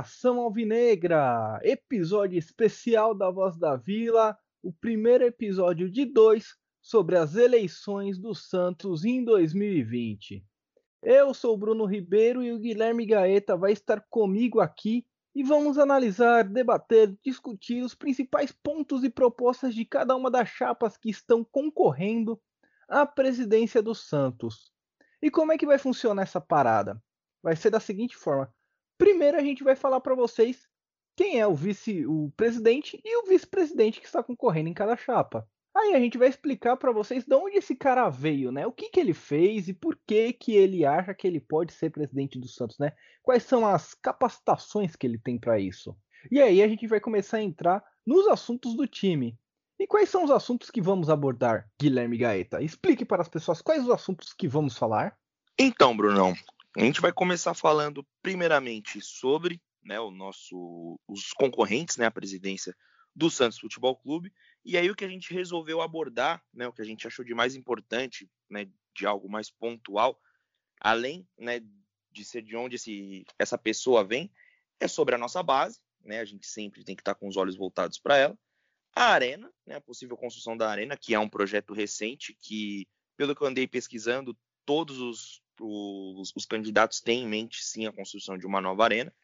Nação alvinegra! Episódio especial da Voz da Vila, o primeiro episódio de dois sobre as eleições do Santos em 2020. Eu sou Bruno Ribeiro e o Guilherme Gaeta vai estar comigo aqui e vamos analisar, debater, discutir os principais pontos e propostas de cada uma das chapas que estão concorrendo à presidência do Santos. E como é que vai funcionar essa parada? vai ser da seguinte forma. Primeiro a gente vai falar para vocês quem é o vice, o presidente e o vice-presidente que está concorrendo em cada chapa. Aí a gente vai explicar para vocês de onde esse cara veio, né? O que, que ele fez e por que que ele acha que ele pode ser presidente do Santos, né? Quais são as capacitações que ele tem para isso? E aí a gente vai começar a entrar nos assuntos do time. E quais são os assuntos que vamos abordar, Guilherme Gaeta? Explique para as pessoas quais os assuntos que vamos falar. Então, Brunão, a gente vai começar falando primeiramente sobre né, o nosso, os concorrentes né, à presidência do Santos Futebol Clube. E aí o que a gente resolveu abordar, né, o que a gente achou de mais importante, né, de algo mais pontual, além né, de ser de onde esse, essa pessoa vem, é sobre a nossa base. Né, a gente sempre tem que estar com os olhos voltados para ela. A Arena, né, a possível construção da Arena, que é um projeto recente que, pelo que eu andei pesquisando, todos os os, os candidatos têm em mente sim a construção de uma nova arena.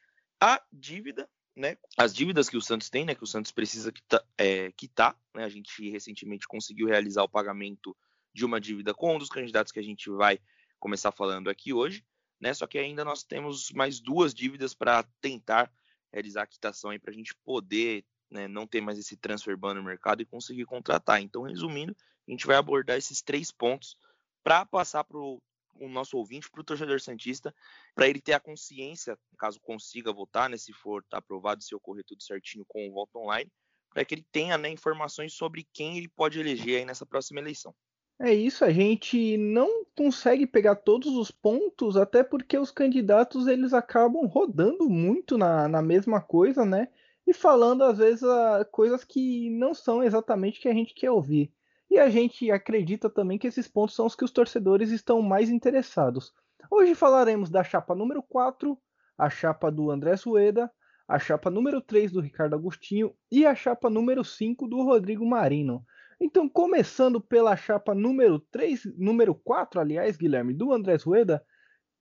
A dívida, né? As dívidas que o Santos tem, né? Que o Santos precisa quitar, é, quitar né? A gente recentemente conseguiu realizar o pagamento de uma dívida com um dos candidatos que a gente vai começar falando aqui hoje, né? Só que ainda nós temos mais duas dívidas para tentar realizar a quitação para a gente poder né, não ter mais esse transfer ban no mercado e conseguir contratar. Então, resumindo, a gente vai abordar esses três pontos para passar para o o nosso ouvinte, para o torcedor Santista, para ele ter a consciência, caso consiga votar, né, se for aprovado, se ocorrer tudo certinho com o voto online, para que ele tenha né, informações sobre quem ele pode eleger aí nessa próxima eleição. É isso, a gente não consegue pegar todos os pontos, até porque os candidatos eles acabam rodando muito na, na mesma coisa, né? E falando às vezes coisas que não são exatamente o que a gente quer ouvir. E a gente acredita também que esses pontos são os que os torcedores estão mais interessados. Hoje falaremos da chapa número 4, a chapa do André Rueda, a chapa número 3 do Ricardo Agostinho e a chapa número 5 do Rodrigo Marino. Então, começando pela chapa número 3, número 4, aliás, Guilherme, do André Rueda,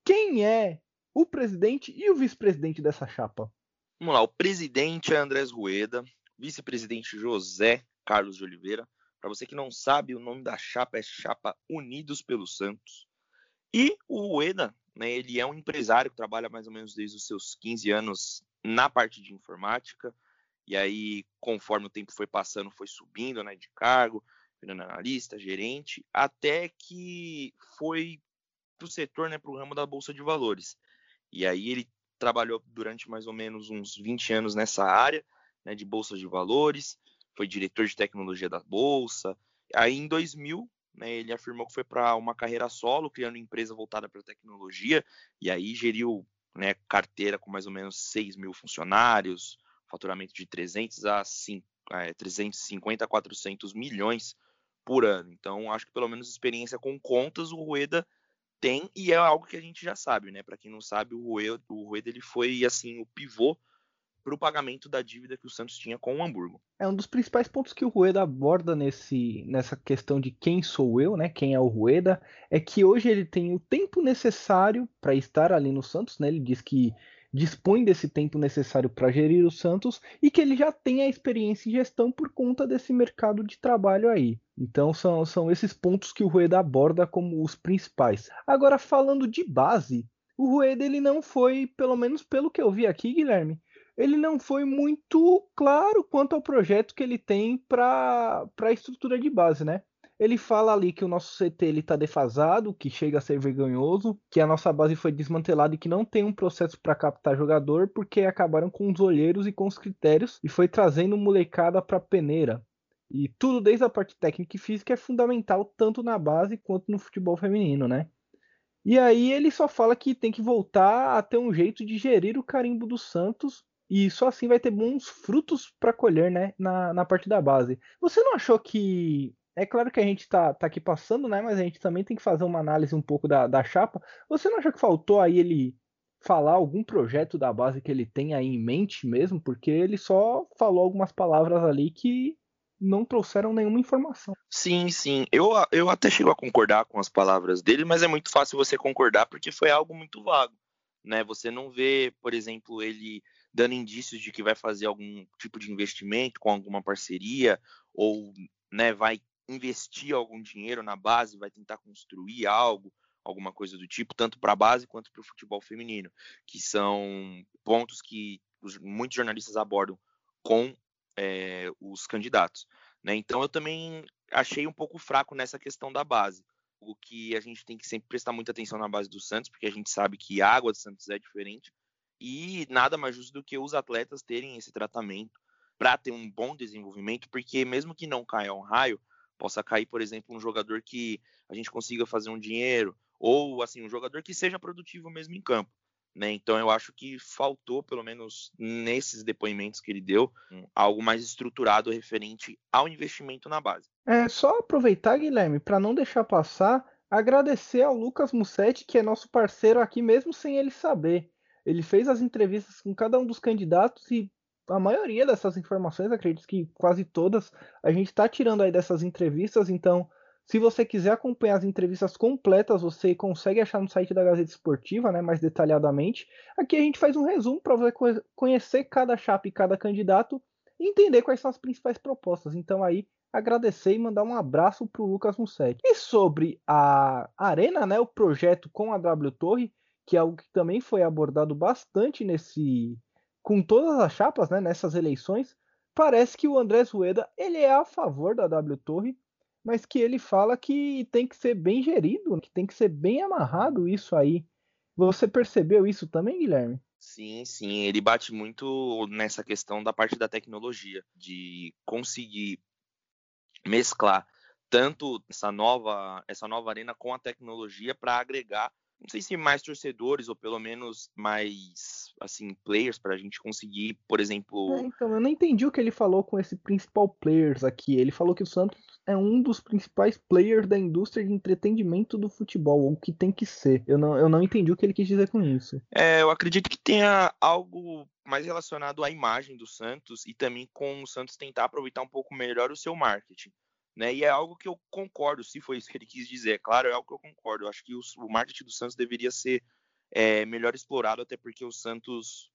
quem é o presidente e o vice-presidente dessa chapa? Vamos lá, o presidente é Andrés Rueda, vice-presidente José Carlos de Oliveira, para você que não sabe, o nome da chapa é Chapa Unidos pelo Santos. E o Ueda, né, ele é um empresário que trabalha mais ou menos desde os seus 15 anos na parte de informática. E aí, conforme o tempo foi passando, foi subindo né, de cargo, virando analista, gerente, até que foi para o setor, né, para o ramo da Bolsa de Valores. E aí ele trabalhou durante mais ou menos uns 20 anos nessa área né, de Bolsa de Valores, foi diretor de tecnologia da bolsa. Aí em 2000, né, ele afirmou que foi para uma carreira solo, criando empresa voltada para tecnologia, e aí geriu né, carteira com mais ou menos 6 mil funcionários, faturamento de 300 a 5, é, 350 a 400 milhões por ano. Então, acho que pelo menos experiência com contas o Rueda tem e é algo que a gente já sabe, né? Para quem não sabe, o Rueda, o Rueda ele foi assim o pivô para o pagamento da dívida que o Santos tinha com o Hamburgo. É um dos principais pontos que o Rueda aborda nesse, nessa questão de quem sou eu, né? Quem é o Rueda, é que hoje ele tem o tempo necessário para estar ali no Santos, né? Ele diz que dispõe desse tempo necessário para gerir o Santos e que ele já tem a experiência em gestão por conta desse mercado de trabalho aí. Então são, são esses pontos que o Rueda aborda como os principais. Agora falando de base, o Rueda ele não foi, pelo menos pelo que eu vi aqui, Guilherme, ele não foi muito claro quanto ao projeto que ele tem para a estrutura de base, né? Ele fala ali que o nosso CT está defasado, que chega a ser vergonhoso, que a nossa base foi desmantelada e que não tem um processo para captar jogador, porque acabaram com os olheiros e com os critérios e foi trazendo molecada para peneira. E tudo desde a parte técnica e física é fundamental tanto na base quanto no futebol feminino, né? E aí ele só fala que tem que voltar a ter um jeito de gerir o carimbo do Santos e só assim vai ter bons frutos para colher, né, na, na parte da base. Você não achou que é claro que a gente tá, tá aqui passando, né? Mas a gente também tem que fazer uma análise um pouco da, da chapa. Você não achou que faltou aí ele falar algum projeto da base que ele tem aí em mente mesmo, porque ele só falou algumas palavras ali que não trouxeram nenhuma informação. Sim, sim. Eu, eu até chego a concordar com as palavras dele, mas é muito fácil você concordar porque foi algo muito vago. Né? Você não vê, por exemplo, ele dando indícios de que vai fazer algum tipo de investimento com alguma parceria ou né, vai investir algum dinheiro na base, vai tentar construir algo, alguma coisa do tipo, tanto para a base quanto para o futebol feminino, que são pontos que os, muitos jornalistas abordam com é, os candidatos. Né? Então eu também achei um pouco fraco nessa questão da base. O que a gente tem que sempre prestar muita atenção na base do Santos, porque a gente sabe que a água do Santos é diferente e nada mais justo do que os atletas terem esse tratamento para ter um bom desenvolvimento, porque mesmo que não caia um raio, possa cair, por exemplo, um jogador que a gente consiga fazer um dinheiro, ou assim, um jogador que seja produtivo mesmo em campo. Né? Então eu acho que faltou, pelo menos nesses depoimentos que ele deu, algo mais estruturado referente ao investimento na base. É só aproveitar, Guilherme, para não deixar passar, agradecer ao Lucas Mussetti, que é nosso parceiro aqui mesmo sem ele saber. Ele fez as entrevistas com cada um dos candidatos e a maioria dessas informações, acredito que quase todas, a gente está tirando aí dessas entrevistas. Então, se você quiser acompanhar as entrevistas completas, você consegue achar no site da Gazeta Esportiva, né, mais detalhadamente. Aqui a gente faz um resumo para você conhecer cada chapa e cada candidato e entender quais são as principais propostas. Então, aí agradecer e mandar um abraço para o Lucas Mussetti. E sobre a Arena, né, o projeto com a W Torre, que é algo que também foi abordado bastante nesse com todas as chapas, né, nessas eleições, parece que o André Rueda ele é a favor da W Torre, mas que ele fala que tem que ser bem gerido, que tem que ser bem amarrado isso aí. Você percebeu isso também, Guilherme? Sim, sim, ele bate muito nessa questão da parte da tecnologia, de conseguir mesclar tanto essa nova essa nova arena com a tecnologia para agregar não sei se mais torcedores ou pelo menos mais assim players para a gente conseguir, por exemplo. É, então eu não entendi o que ele falou com esse principal players aqui. Ele falou que o Santos é um dos principais players da indústria de entretenimento do futebol, o que tem que ser. Eu não, eu não entendi o que ele quis dizer com isso. É, eu acredito que tenha algo mais relacionado à imagem do Santos e também com o Santos tentar aproveitar um pouco melhor o seu marketing. Né? E é algo que eu concordo, se foi isso que ele quis dizer, claro, é algo que eu concordo. Eu acho que o, o marketing do Santos deveria ser é, melhor explorado, até porque o Santos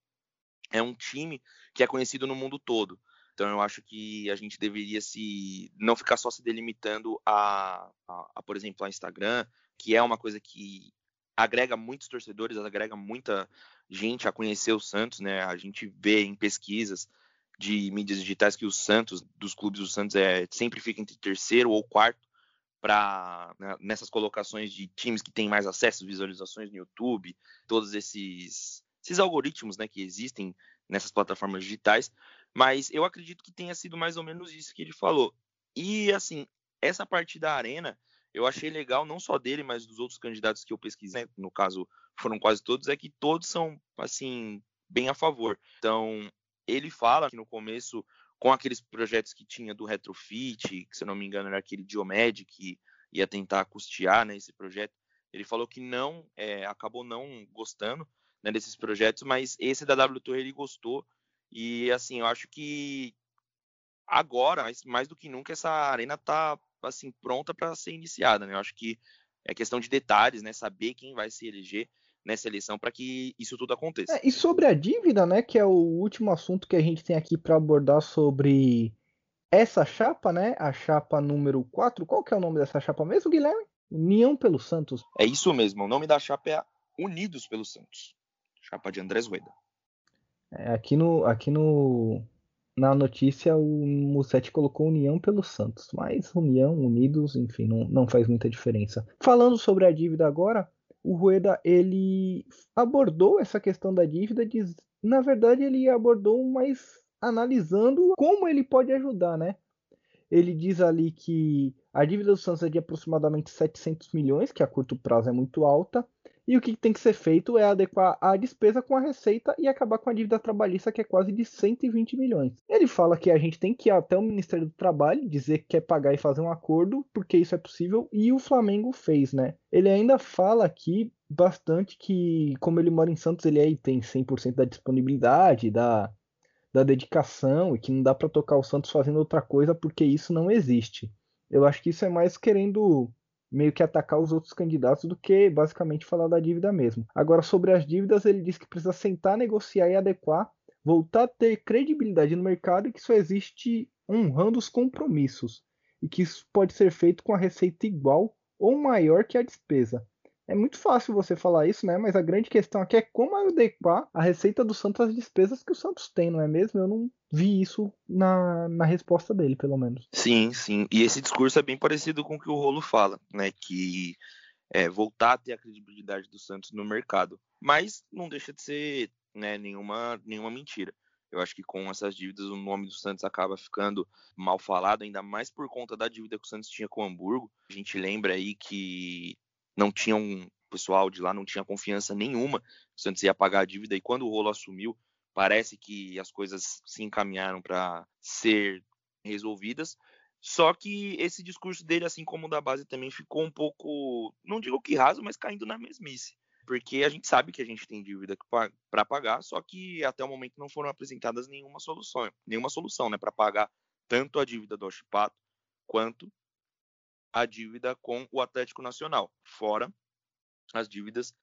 é um time que é conhecido no mundo todo. Então eu acho que a gente deveria se não ficar só se delimitando a, a, a por exemplo, a Instagram, que é uma coisa que agrega muitos torcedores, agrega muita gente a conhecer o Santos, né? A gente vê em pesquisas de mídias digitais que o Santos, dos clubes do Santos, é, sempre fica entre terceiro ou quarto para né, nessas colocações de times que têm mais acesso, visualizações no YouTube, todos esses, esses algoritmos né, que existem nessas plataformas digitais. Mas eu acredito que tenha sido mais ou menos isso que ele falou. E assim, essa parte da arena eu achei legal, não só dele, mas dos outros candidatos que eu pesquisei, no caso foram quase todos, é que todos são assim bem a favor. Então, ele fala que no começo, com aqueles projetos que tinha do retrofit, que se eu não me engano era aquele Diomed que ia tentar custear né, esse projeto, ele falou que não, é, acabou não gostando né, desses projetos, mas esse da W Torre ele gostou. E assim, eu acho que agora, mais, mais do que nunca, essa arena tá assim pronta para ser iniciada. Né? Eu acho que é questão de detalhes, né? Saber quem vai se eleger nessa eleição para que isso tudo aconteça. É, e sobre a dívida, né, que é o último assunto que a gente tem aqui para abordar sobre essa chapa, né, a chapa número 4. Qual que é o nome dessa chapa mesmo, Guilherme? União pelo Santos. É isso mesmo, o nome da chapa é Unidos pelo Santos. Chapa de Andrés Rueda. É, aqui no aqui no na notícia o Mussetti colocou União pelo Santos, mas União, Unidos, enfim, não, não faz muita diferença. Falando sobre a dívida agora, o Rueda ele abordou essa questão da dívida, diz, na verdade ele abordou mais analisando como ele pode ajudar, né? Ele diz ali que a dívida do Santos é de aproximadamente 700 milhões, que a curto prazo é muito alta, E o que tem que ser feito é adequar a despesa com a receita e acabar com a dívida trabalhista, que é quase de 120 milhões. Ele fala que a gente tem que ir até o Ministério do Trabalho, dizer que quer pagar e fazer um acordo, porque isso é possível, e o Flamengo fez, né? Ele ainda fala aqui bastante que, como ele mora em Santos, ele aí tem 100% da disponibilidade, da, da dedicação, e que não dá para tocar o Santos fazendo outra coisa, porque isso não existe. Eu acho que isso é mais querendo meio que atacar os outros candidatos do que basicamente falar da dívida mesmo. Agora, sobre as dívidas, ele diz que precisa sentar, negociar e adequar, voltar a ter credibilidade no mercado e que só existe honrando os compromissos e que isso pode ser feito com a receita igual ou maior que a despesa. É muito fácil você falar isso, né? Mas a grande questão aqui é como adequar a receita do Santos às despesas que o Santos tem, não é mesmo? Eu não vi isso na, na resposta dele, pelo menos. Sim, sim. E esse discurso é bem parecido com o que o Rolo fala, né? Que é, voltar a ter a credibilidade do Santos no mercado. Mas não deixa de ser né, nenhuma, nenhuma mentira. Eu acho que com essas dívidas o nome do Santos acaba ficando mal falado, ainda mais por conta da dívida que o Santos tinha com o Hamburgo. A gente lembra aí que não tinha um pessoal de lá não tinha confiança nenhuma o Santos ia pagar a dívida e quando o Rolo assumiu, parece que as coisas se encaminharam para ser resolvidas. Só que esse discurso dele, assim como o da base, também ficou um pouco, não digo que raso, mas caindo na mesmice. Porque a gente sabe que a gente tem dívida para pagar, só que até o momento não foram apresentadas nenhuma solução, nenhuma solução, né, para pagar tanto a dívida do Oshipato quanto a dívida com o Atlético Nacional, fora as dívidas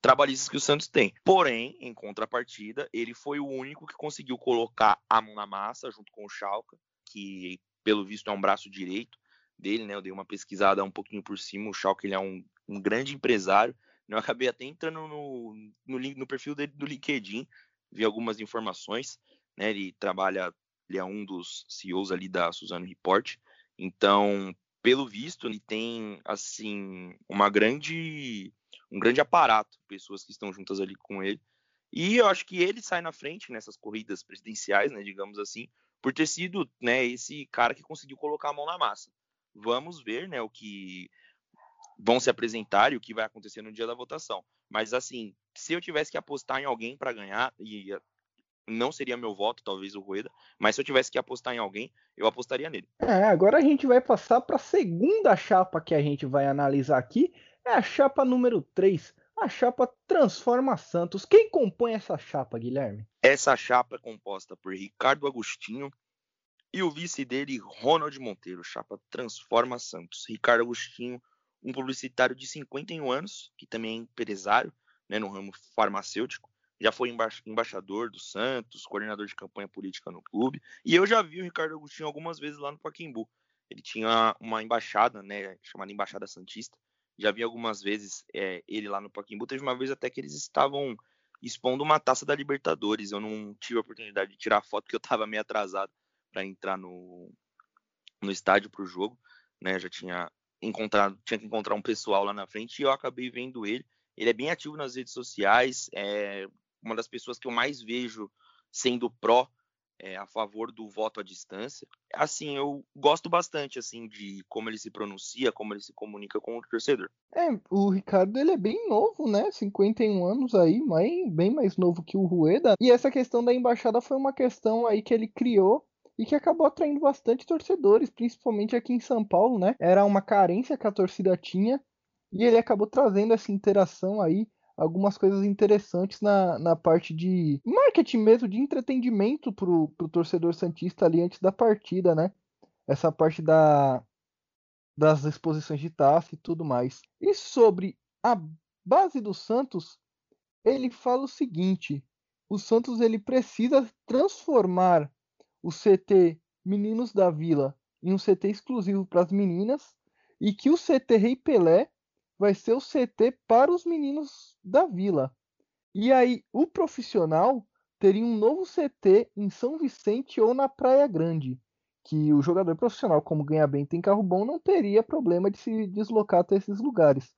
trabalhistas que o Santos tem. Porém, em contrapartida, ele foi o único que conseguiu colocar a mão na massa junto com o Schalke, que pelo visto é um braço direito dele, né? Eu dei uma pesquisada um pouquinho por cima. O Schalke ele é um, um grande empresário. Eu acabei até entrando no, no, no perfil dele do LinkedIn, vi algumas informações, né? Ele trabalha, ele é um dos CEOs ali da Suzano Report. Então, pelo visto, ele tem assim uma grande um grande aparato, pessoas que estão juntas ali com ele. E eu acho que ele sai na frente nessas corridas presidenciais, né, digamos assim, por ter sido, né, esse cara que conseguiu colocar a mão na massa. Vamos ver, né, o que vão se apresentar e o que vai acontecer no dia da votação. Mas assim, se eu tivesse que apostar em alguém para ganhar e não seria meu voto, talvez o Rueda, mas se eu tivesse que apostar em alguém, eu apostaria nele. É, agora a gente vai passar para a segunda chapa que a gente vai analisar aqui, é a chapa número 3. A chapa Transforma Santos. Quem compõe essa chapa, Guilherme? Essa chapa é composta por Ricardo Agostinho e o vice dele, Ronald Monteiro. Chapa Transforma Santos. Ricardo Agostinho, um publicitário de 51 anos, que também é empresário né, no ramo farmacêutico já foi emba embaixador do Santos, coordenador de campanha política no clube, e eu já vi o Ricardo Agostinho algumas vezes lá no Paquimbu. Ele tinha uma embaixada, né, chamada Embaixada Santista. Já vi algumas vezes é, ele lá no Paquimbu. Teve uma vez até que eles estavam expondo uma taça da Libertadores. Eu não tive a oportunidade de tirar foto porque eu estava meio atrasado para entrar no, no estádio para o jogo, né? Já tinha encontrado, tinha que encontrar um pessoal lá na frente e eu acabei vendo ele. Ele é bem ativo nas redes sociais, é, uma das pessoas que eu mais vejo sendo pró é, a favor do voto à distância. Assim, eu gosto bastante assim de como ele se pronuncia, como ele se comunica com o torcedor. É, o Ricardo ele é bem novo, né? 51 anos aí, mas bem mais novo que o Rueda. E essa questão da embaixada foi uma questão aí que ele criou e que acabou atraindo bastante torcedores, principalmente aqui em São Paulo, né? Era uma carência que a torcida tinha e ele acabou trazendo essa interação aí algumas coisas interessantes na, na parte de marketing mesmo, de entretenimento pro, pro torcedor Santista ali antes da partida, né? Essa parte da, das exposições de taça e tudo mais. E sobre a base do Santos, ele fala o seguinte: o Santos ele precisa transformar o CT Meninos da Vila em um CT exclusivo para as meninas e que o CT Rei Pelé vai ser o CT para os meninos da vila. E aí, o profissional teria um novo CT em São Vicente ou na Praia Grande, que o jogador profissional, como ganha bem tem carro bom, não teria problema de se deslocar até esses lugares.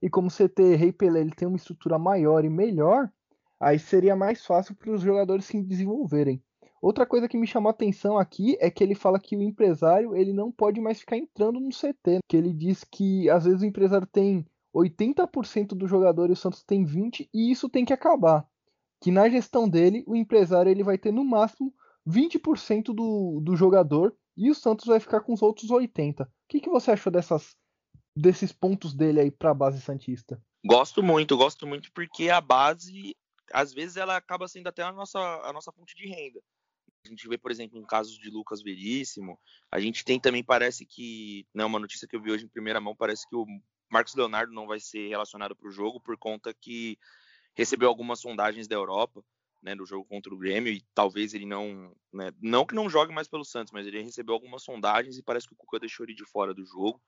E como o CT Rei Pelé ele tem uma estrutura maior e melhor, aí seria mais fácil para os jogadores se desenvolverem. Outra coisa que me chamou a atenção aqui é que ele fala que o empresário ele não pode mais ficar entrando no CT, que ele diz que às vezes o empresário tem 80% dos jogadores o Santos tem 20 e isso tem que acabar. Que na gestão dele, o empresário ele vai ter no máximo 20% do, do jogador e o Santos vai ficar com os outros 80. O que, que você achou dessas, desses pontos dele aí para a base santista? Gosto muito, gosto muito porque a base, às vezes, ela acaba sendo até a nossa, a nossa fonte de renda. A gente vê, por exemplo, em casos de Lucas Veríssimo. A gente tem também, parece que, né, uma notícia que eu vi hoje em primeira mão, parece que o Marcos Leonardo não vai ser relacionado para o jogo por conta que recebeu algumas sondagens da Europa, né, do jogo contra o Grêmio e talvez ele não, né, não que não jogue mais pelo Santos, mas ele recebeu algumas sondagens e parece que o Cuca deixou ele de fora do jogo,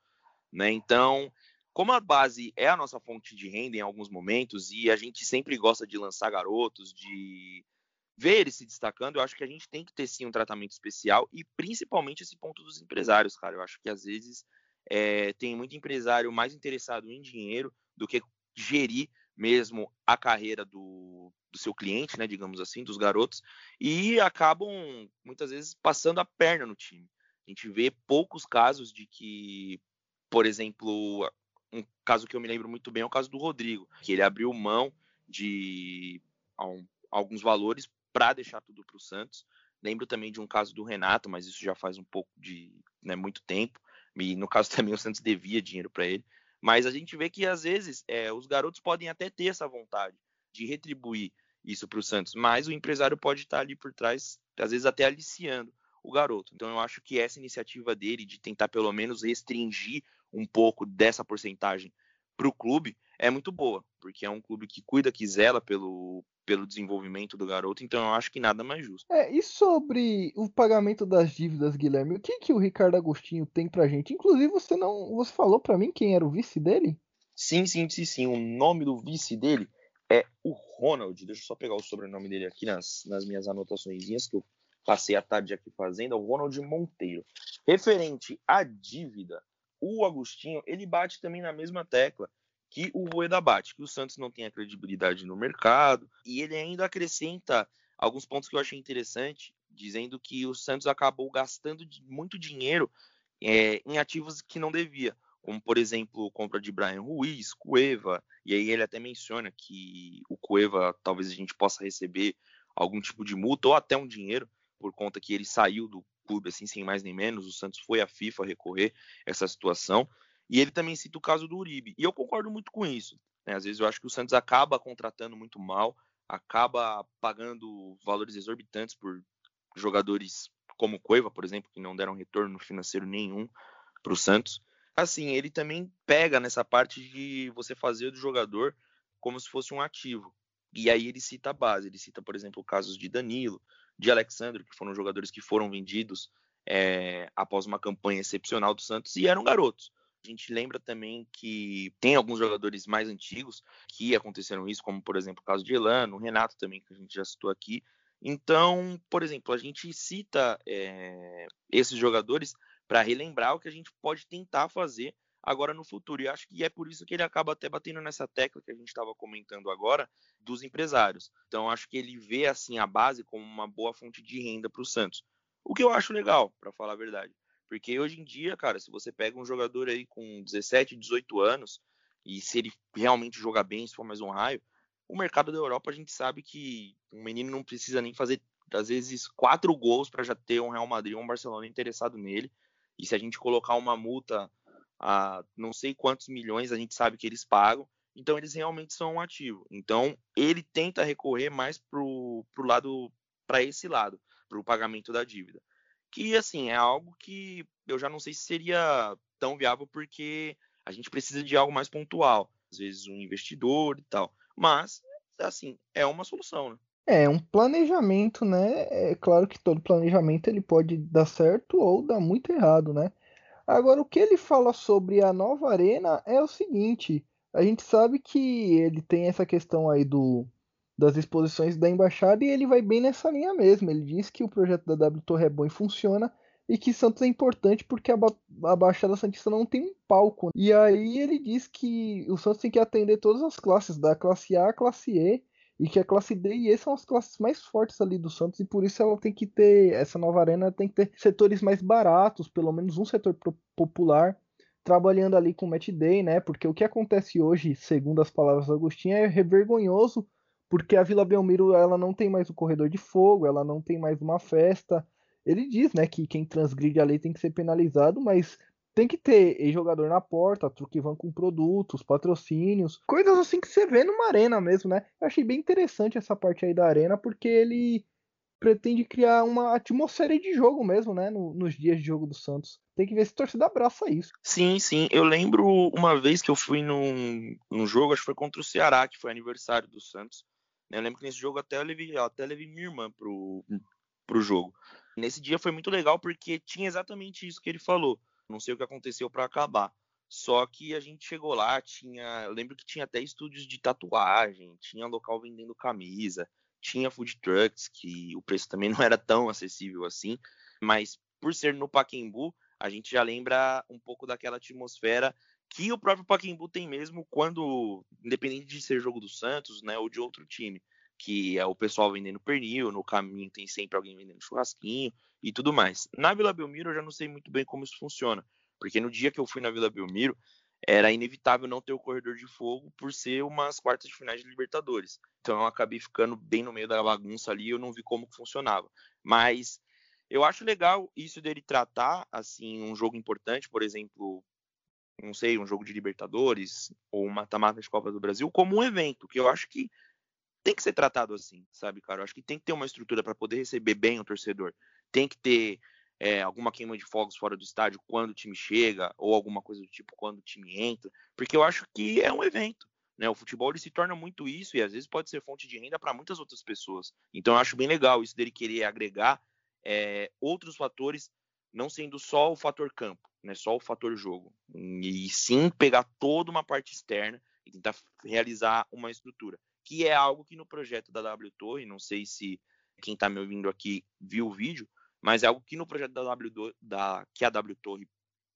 né? Então, como a base é a nossa fonte de renda em alguns momentos e a gente sempre gosta de lançar garotos, de ver ele se destacando, eu acho que a gente tem que ter sim um tratamento especial e principalmente esse ponto dos empresários, cara. Eu acho que às vezes é, tem muito empresário mais interessado em dinheiro do que gerir mesmo a carreira do, do seu cliente, né, digamos assim, dos garotos, e acabam muitas vezes passando a perna no time. A gente vê poucos casos de que, por exemplo, um caso que eu me lembro muito bem é o caso do Rodrigo, que ele abriu mão de alguns valores para deixar tudo para o Santos. Lembro também de um caso do Renato, mas isso já faz um pouco de né, muito tempo. E no caso também o Santos devia dinheiro para ele. Mas a gente vê que às vezes é, os garotos podem até ter essa vontade de retribuir isso para o Santos, mas o empresário pode estar ali por trás, às vezes até aliciando o garoto. Então eu acho que essa iniciativa dele de tentar pelo menos restringir um pouco dessa porcentagem para o clube é muito boa, porque é um clube que cuida, que zela pelo, pelo desenvolvimento do garoto, então eu acho que nada mais justo. É, e sobre o pagamento das dívidas, Guilherme, o que que o Ricardo Agostinho tem pra gente? Inclusive, você não, você falou para mim quem era o vice dele? Sim, sim, sim, sim. O nome do vice dele é o Ronald. Deixa eu só pegar o sobrenome dele aqui nas, nas minhas anotações que eu passei a tarde aqui fazendo, é o Ronald Monteiro. Referente à dívida, o Agostinho, ele bate também na mesma tecla que o Rueda bate, que o Santos não tem a credibilidade no mercado, e ele ainda acrescenta alguns pontos que eu achei interessante, dizendo que o Santos acabou gastando muito dinheiro é, em ativos que não devia, como por exemplo compra de Brian Ruiz, Cueva, e aí ele até menciona que o Cueva talvez a gente possa receber algum tipo de multa ou até um dinheiro por conta que ele saiu do clube assim sem mais nem menos, o Santos foi à FIFA recorrer essa situação. E ele também cita o caso do Uribe. E eu concordo muito com isso. Né? Às vezes eu acho que o Santos acaba contratando muito mal, acaba pagando valores exorbitantes por jogadores como o Cueva, por exemplo, que não deram retorno financeiro nenhum para o Santos. Assim, ele também pega nessa parte de você fazer do jogador como se fosse um ativo. E aí ele cita a base. Ele cita, por exemplo, casos de Danilo, de Alexandre, que foram jogadores que foram vendidos é, após uma campanha excepcional do Santos e eram garotos. A gente lembra também que tem alguns jogadores mais antigos que aconteceram isso, como por exemplo o caso de Elano, o Renato também, que a gente já citou aqui. Então, por exemplo, a gente cita é, esses jogadores para relembrar o que a gente pode tentar fazer agora no futuro. E acho que é por isso que ele acaba até batendo nessa tecla que a gente estava comentando agora dos empresários. Então, acho que ele vê assim a base como uma boa fonte de renda para o Santos. O que eu acho legal, para falar a verdade. Porque hoje em dia, cara, se você pega um jogador aí com 17, 18 anos, e se ele realmente jogar bem, se for mais um raio, o mercado da Europa a gente sabe que um menino não precisa nem fazer, às vezes, quatro gols para já ter um Real Madrid ou um Barcelona interessado nele. E se a gente colocar uma multa a não sei quantos milhões, a gente sabe que eles pagam. Então eles realmente são um ativo. Então ele tenta recorrer mais pro, pro lado, para esse lado, para o pagamento da dívida que assim é algo que eu já não sei se seria tão viável porque a gente precisa de algo mais pontual, às vezes um investidor e tal. Mas assim é uma solução, né? É um planejamento, né? É claro que todo planejamento ele pode dar certo ou dar muito errado, né? Agora o que ele fala sobre a nova arena é o seguinte: a gente sabe que ele tem essa questão aí do das exposições da embaixada e ele vai bem nessa linha mesmo. Ele diz que o projeto da W Torre é bom e funciona e que Santos é importante porque a, ba a Baixada Santista não tem um palco. E aí ele diz que o Santos tem que atender todas as classes, da classe A à classe E, e que a classe D e E são as classes mais fortes ali do Santos e por isso ela tem que ter essa nova arena tem que ter setores mais baratos, pelo menos um setor popular trabalhando ali com o Match Day, né? Porque o que acontece hoje, segundo as palavras do Agostinho, é vergonhoso, porque a Vila Belmiro ela não tem mais o corredor de fogo, ela não tem mais uma festa. Ele diz, né, que quem transgride a lei tem que ser penalizado, mas tem que ter jogador na porta, truque van com produtos, patrocínios, coisas assim que você vê numa arena mesmo, né? Eu achei bem interessante essa parte aí da arena, porque ele pretende criar uma atmosfera de jogo mesmo, né? No, nos dias de jogo do Santos. Tem que ver se a torcida abraça isso. Sim, sim. Eu lembro uma vez que eu fui num, num jogo, acho que foi contra o Ceará, que foi aniversário do Santos. Eu lembro que nesse jogo até eu levei, até levei minha irmã pro, pro jogo. Nesse dia foi muito legal porque tinha exatamente isso que ele falou. Não sei o que aconteceu para acabar. Só que a gente chegou lá, tinha. Eu lembro que tinha até estúdios de tatuagem, tinha local vendendo camisa, tinha food trucks, que o preço também não era tão acessível assim, mas por ser no Paquembu, a gente já lembra um pouco daquela atmosfera que o próprio Paquembu tem mesmo quando, independente de ser jogo do Santos, né, ou de outro time, que é o pessoal vendendo pernil, no caminho tem sempre alguém vendendo churrasquinho e tudo mais. Na Vila Belmiro eu já não sei muito bem como isso funciona, porque no dia que eu fui na Vila Belmiro, era inevitável não ter o corredor de fogo por ser umas quartas de finais de Libertadores. Então eu acabei ficando bem no meio da bagunça ali, eu não vi como funcionava. Mas eu acho legal isso dele tratar assim um jogo importante, por exemplo, não sei, um jogo de Libertadores ou uma mata de Copa do Brasil como um evento, que eu acho que tem que ser tratado assim, sabe, cara? Eu acho que tem que ter uma estrutura para poder receber bem o torcedor. Tem que ter é, alguma queima de fogos fora do estádio quando o time chega, ou alguma coisa do tipo quando o time entra, porque eu acho que é um evento. Né? O futebol ele se torna muito isso e às vezes pode ser fonte de renda para muitas outras pessoas. Então eu acho bem legal isso dele querer agregar é, outros fatores, não sendo só o fator campo, né? só o fator jogo, e sim pegar toda uma parte externa e tentar realizar uma estrutura, que é algo que no projeto da W Torre, não sei se quem está me ouvindo aqui viu o vídeo, mas é algo que no projeto da W, da, que a W Torre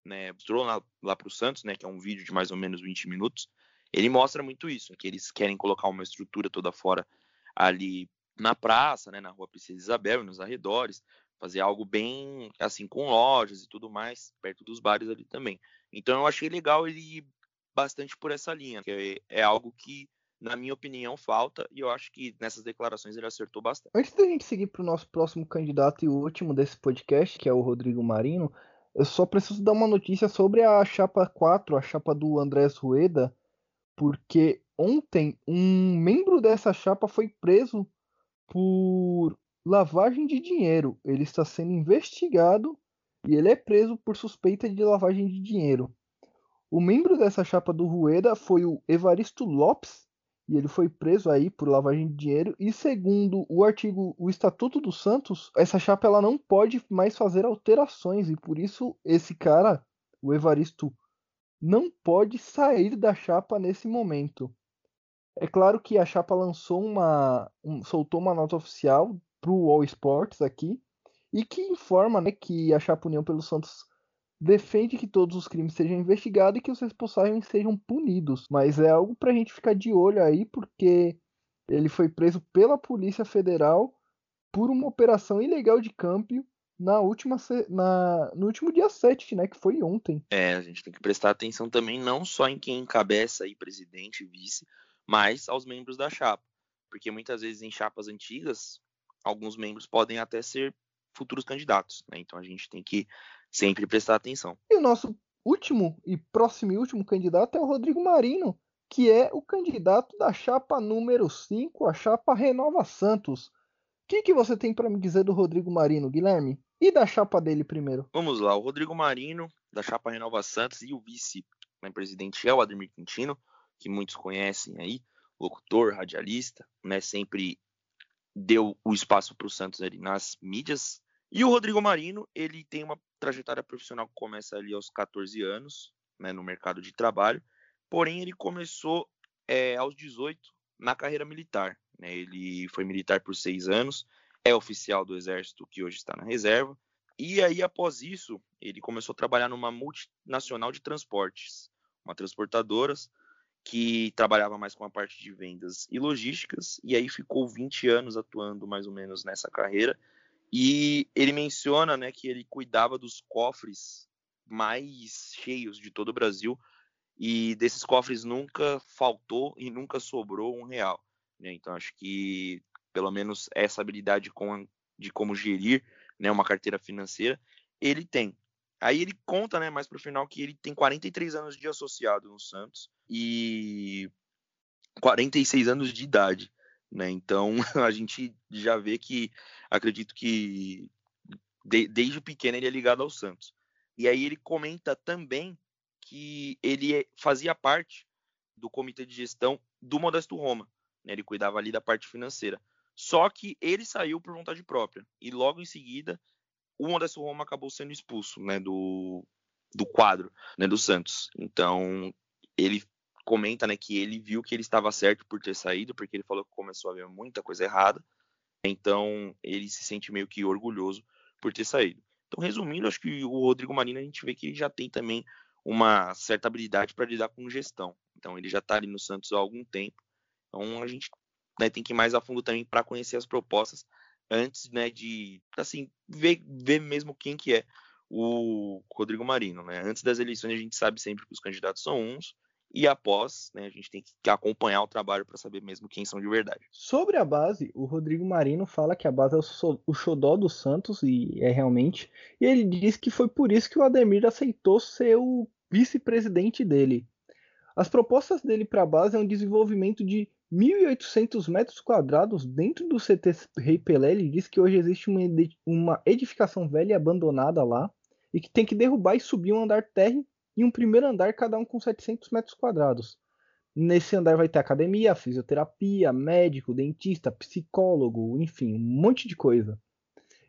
né, mostrou lá, lá para o Santos, né, que é um vídeo de mais ou menos 20 minutos, ele mostra muito isso, que eles querem colocar uma estrutura toda fora ali na praça, né, na rua Princesa Isabel e nos arredores, fazer algo bem assim com lojas e tudo mais, perto dos bares ali também. Então eu achei legal ele ir bastante por essa linha, que é, é algo que na minha opinião, falta, e eu acho que nessas declarações ele acertou bastante. Antes da gente seguir para o nosso próximo candidato e último desse podcast, que é o Rodrigo Marino, eu só preciso dar uma notícia sobre a chapa 4, a chapa do Andrés Rueda, porque ontem um membro dessa chapa foi preso por lavagem de dinheiro. Ele está sendo investigado e ele é preso por suspeita de lavagem de dinheiro. O membro dessa chapa do Rueda foi o Evaristo Lopes, e ele foi preso aí por lavagem de dinheiro e segundo o artigo o Estatuto do Santos, essa chapa ela não pode mais fazer alterações e por isso esse cara, o Evaristo, não pode sair da chapa nesse momento. É claro que a chapa lançou uma um, soltou uma nota oficial para o All Sports aqui e que informa né, que a chapa União pelo Santos defende que todos os crimes sejam investigados e que os responsáveis sejam punidos. Mas é algo para a gente ficar de olho aí, porque ele foi preso pela Polícia Federal por uma operação ilegal de câmbio na última na, no último dia 7, né, que foi ontem. É, a gente tem que prestar atenção também não só em quem encabeça aí presidente vice, mas aos membros da chapa, porque muitas vezes em chapas antigas, alguns membros podem até ser futuros candidatos, né? Então a gente tem que sempre prestar atenção. E o nosso último e próximo e último candidato é o Rodrigo Marino, que é o candidato da chapa número 5, a chapa Renova Santos. O que, que você tem para me dizer do Rodrigo Marino, Guilherme? E da chapa dele primeiro? Vamos lá, o Rodrigo Marino, da chapa Renova Santos, e o vice-presidente é o Ademir Quintino, que muitos conhecem aí, locutor, radialista, né, sempre deu o espaço para o Santos ali nas mídias. E o Rodrigo Marino, ele tem uma trajetória profissional que começa ali aos 14 anos, né, no mercado de trabalho. Porém, ele começou é, aos 18 na carreira militar. Né? Ele foi militar por seis anos, é oficial do Exército que hoje está na reserva. E aí, após isso, ele começou a trabalhar numa multinacional de transportes, uma transportadora que trabalhava mais com a parte de vendas e logísticas, e aí ficou 20 anos atuando mais ou menos nessa carreira, e ele menciona né, que ele cuidava dos cofres mais cheios de todo o Brasil e desses cofres nunca faltou e nunca sobrou um real. Né? Então acho que pelo menos essa habilidade com, de como gerir né, uma carteira financeira ele tem. Aí ele conta, né, mais pro final que ele tem 43 anos de associado no Santos e 46 anos de idade, né? Então a gente já vê que acredito que de, desde pequeno ele é ligado ao Santos. E aí ele comenta também que ele é, fazia parte do comitê de gestão do Modesto Roma, né? Ele cuidava ali da parte financeira. Só que ele saiu por vontade própria e logo em seguida o Modesto Roma acabou sendo expulso, né, do, do quadro, né, do Santos. Então, ele comenta, né, que ele viu que ele estava certo por ter saído, porque ele falou que começou a ver muita coisa errada. Então, ele se sente meio que orgulhoso por ter saído. Então, resumindo, acho que o Rodrigo Marino a gente vê que ele já tem também uma certa habilidade para lidar com gestão. Então, ele já está ali no Santos há algum tempo. Então, a gente né, tem que ir mais a fundo também para conhecer as propostas antes, né, de assim ver, ver mesmo quem que é o Rodrigo Marino, né? Antes das eleições a gente sabe sempre que os candidatos são uns e após, né, a gente tem que acompanhar o trabalho para saber mesmo quem são de verdade. Sobre a base, o Rodrigo Marino fala que a base é o xodó do Santos e é realmente, e ele diz que foi por isso que o Ademir aceitou ser o vice-presidente dele. As propostas dele para a base é um desenvolvimento de 1.800 metros quadrados dentro do CT Rei Pelé. Ele diz que hoje existe uma edificação velha e abandonada lá e que tem que derrubar e subir um andar térreo e um primeiro andar, cada um com 700 metros quadrados. Nesse andar vai ter academia, fisioterapia, médico, dentista, psicólogo, enfim, um monte de coisa.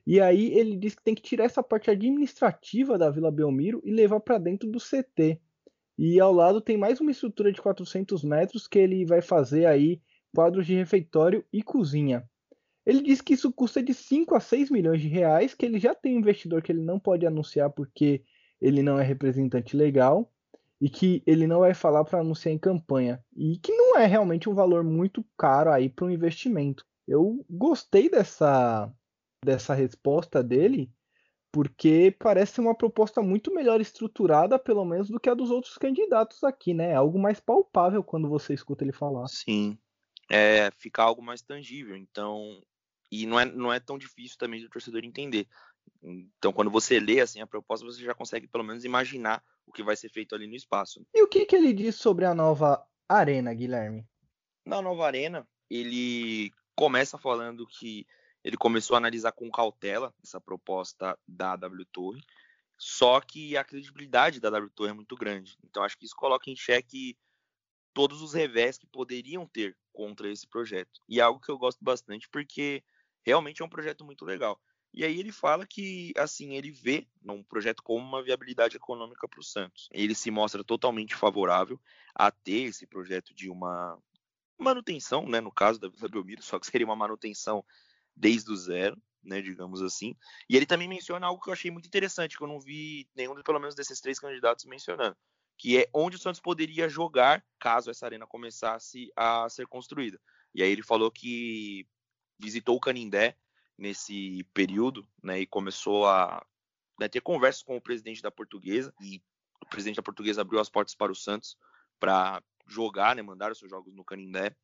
E aí ele diz que tem que tirar essa parte administrativa da Vila Belmiro e levar para dentro do CT. E ao lado tem mais uma estrutura de 400 metros que ele vai fazer aí quadros de refeitório e cozinha. Ele diz que isso custa de 5 a 6 milhões de reais, que ele já tem um investidor que ele não pode anunciar porque ele não é representante legal e que ele não vai falar para anunciar em campanha e que não é realmente um valor muito caro aí para um investimento. Eu gostei dessa dessa resposta dele porque parece uma proposta muito melhor estruturada, pelo menos, do que a dos outros candidatos aqui, né? É algo mais palpável quando você escuta ele falar. Sim, é ficar algo mais tangível. Então, e não é, não é tão difícil também do torcedor entender. Então, quando você lê assim a proposta, você já consegue pelo menos imaginar o que vai ser feito ali no espaço. E o que, que ele diz sobre a nova arena, Guilherme? Na nova arena, ele começa falando que ele começou a analisar com cautela essa proposta da W Torre, só que a credibilidade da W Torre é muito grande. Então acho que isso coloca em xeque todos os revés que poderiam ter contra esse projeto. E é algo que eu gosto bastante porque realmente é um projeto muito legal. E aí ele fala que, assim, ele vê um projeto como uma viabilidade econômica para o Santos. Ele se mostra totalmente favorável a ter esse projeto de uma manutenção, né, no caso da Vila Belmiro, só que seria uma manutenção desde o zero, né, digamos assim. E ele também menciona algo que eu achei muito interessante, que eu não vi nenhum, pelo menos, desses três candidatos mencionando, que é onde o Santos poderia jogar caso essa arena começasse a ser construída. E aí ele falou que visitou o Canindé nesse período, né, e começou a né, ter conversas com o presidente da Portuguesa, e o presidente da Portuguesa abriu as portas para o Santos para jogar, né, mandar os seus jogos no Canindé.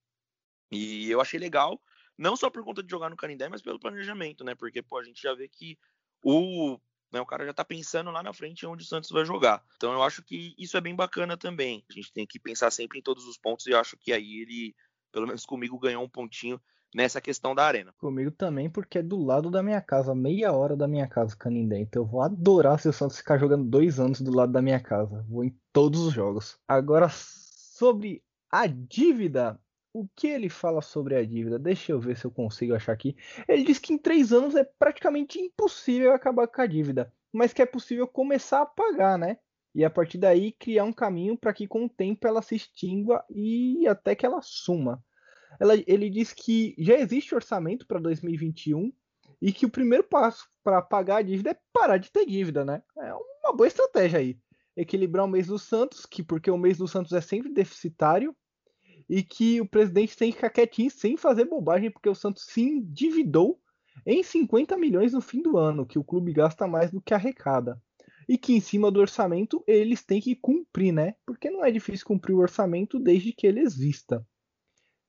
E eu achei legal, não só por conta de jogar no Canindé, mas pelo planejamento, né? Porque, pô, a gente já vê que o, né, o cara já tá pensando lá na frente onde o Santos vai jogar. Então eu acho que isso é bem bacana também. A gente tem que pensar sempre em todos os pontos e eu acho que aí ele, pelo menos comigo, ganhou um pontinho nessa questão da arena. Comigo também, porque é do lado da minha casa, meia hora da minha casa, Canindé. Então eu vou adorar se o Santos ficar jogando dois anos do lado da minha casa. Vou em todos os jogos. Agora, sobre a dívida, o que ele fala sobre a dívida? Deixa eu ver se eu consigo achar aqui. Ele diz que em três anos é praticamente impossível acabar com a dívida, mas que é possível começar a pagar, né? E a partir daí criar um caminho para que com o tempo ela se extingua e até que ela suma. Ela, ele diz que já existe orçamento para 2021 e que o primeiro passo para pagar a dívida é parar de ter dívida, né? É uma boa estratégia aí. Equilibrar o mês do Santos, que porque o mês do Santos é sempre deficitário, e que o presidente tem que ficar quietinho sem fazer bobagem, porque o Santos se endividou em 50 milhões no fim do ano, que o clube gasta mais do que arrecada. e que em cima do orçamento eles têm que cumprir, né? Porque não é difícil cumprir o orçamento desde que ele exista.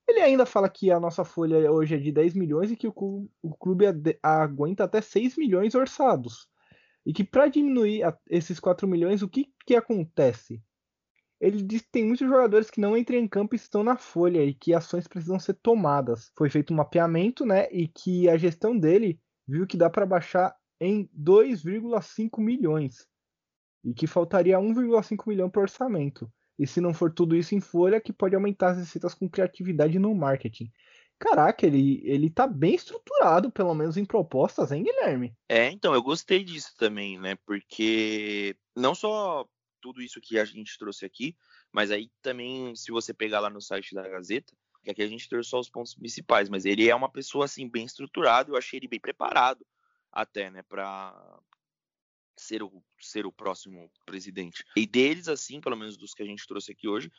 Ele ainda fala que a nossa folha hoje é de 10 milhões e que o clube aguenta até 6 milhões orçados. E que para diminuir esses 4 milhões, o que, que acontece? Ele diz que tem muitos jogadores que não entram em campo e estão na folha e que ações precisam ser tomadas. Foi feito um mapeamento, né? E que a gestão dele viu que dá para baixar em 2,5 milhões. E que faltaria 1,5 milhão para orçamento. E se não for tudo isso em folha, que pode aumentar as receitas com criatividade no marketing. Caraca, ele, ele tá bem estruturado, pelo menos em propostas, hein, Guilherme? É, então, eu gostei disso também, né? Porque não só tudo isso que a gente trouxe aqui, mas aí também, se você pegar lá no site da Gazeta, que aqui a gente trouxe só os pontos principais, mas ele é uma pessoa, assim, bem estruturado, eu achei ele bem preparado até, né, pra, ser o, ser o próximo presidente. E deles, assim, pelo menos dos que a gente trouxe aqui hoje,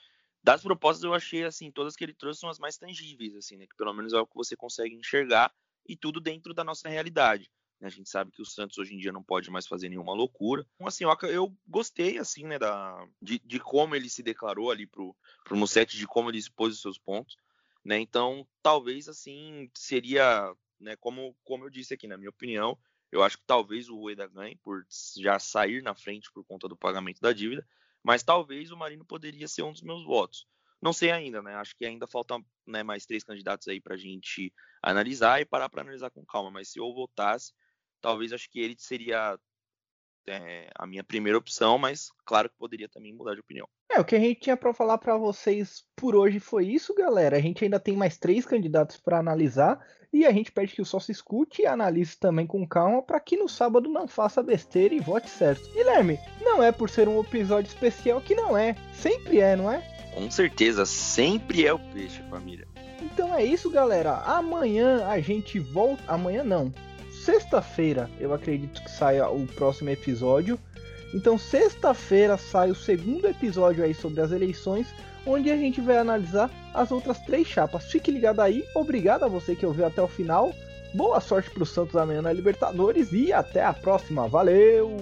das propostas eu achei, assim, todas que ele trouxe são as mais tangíveis, assim, né? Que pelo menos é o que você consegue enxergar e tudo dentro da nossa realidade. Né? A gente sabe que o Santos hoje em dia não pode mais fazer nenhuma loucura. Então, assim, eu, gostei, assim, né, da, de, de, como ele se declarou ali pro, pro Musset, de como ele expôs os seus pontos, né? Então, talvez, assim, seria, né, como, como eu disse aqui, na minha opinião, eu acho que talvez o Rueda ganhe por já sair na frente por conta do pagamento da dívida, mas talvez o Marino poderia ser um dos meus votos. Não sei ainda, né? Acho que ainda faltam né, mais três candidatos aí para a gente analisar e parar para analisar com calma. Mas se eu votasse, talvez acho que ele seria é, a minha primeira opção, mas claro que poderia também mudar de opinião. É, o que a gente tinha para falar para vocês por hoje foi isso, galera. A gente ainda tem mais três candidatos para analisar e a gente pede que o sócio escute e analise também com calma para que no sábado não faça besteira e vote certo. Guilherme, não é por ser um episódio especial que não é, sempre é, não é? Com certeza, sempre é o peixe, família. Então é isso, galera. Amanhã a gente volta. Amanhã não sexta-feira eu acredito que saia o próximo episódio. Então, sexta-feira sai o segundo episódio aí sobre as eleições, onde a gente vai analisar as outras três chapas. Fique ligado aí, obrigado a você que ouviu até o final. Boa sorte para o Santos amanhã na Libertadores e até a próxima. Valeu!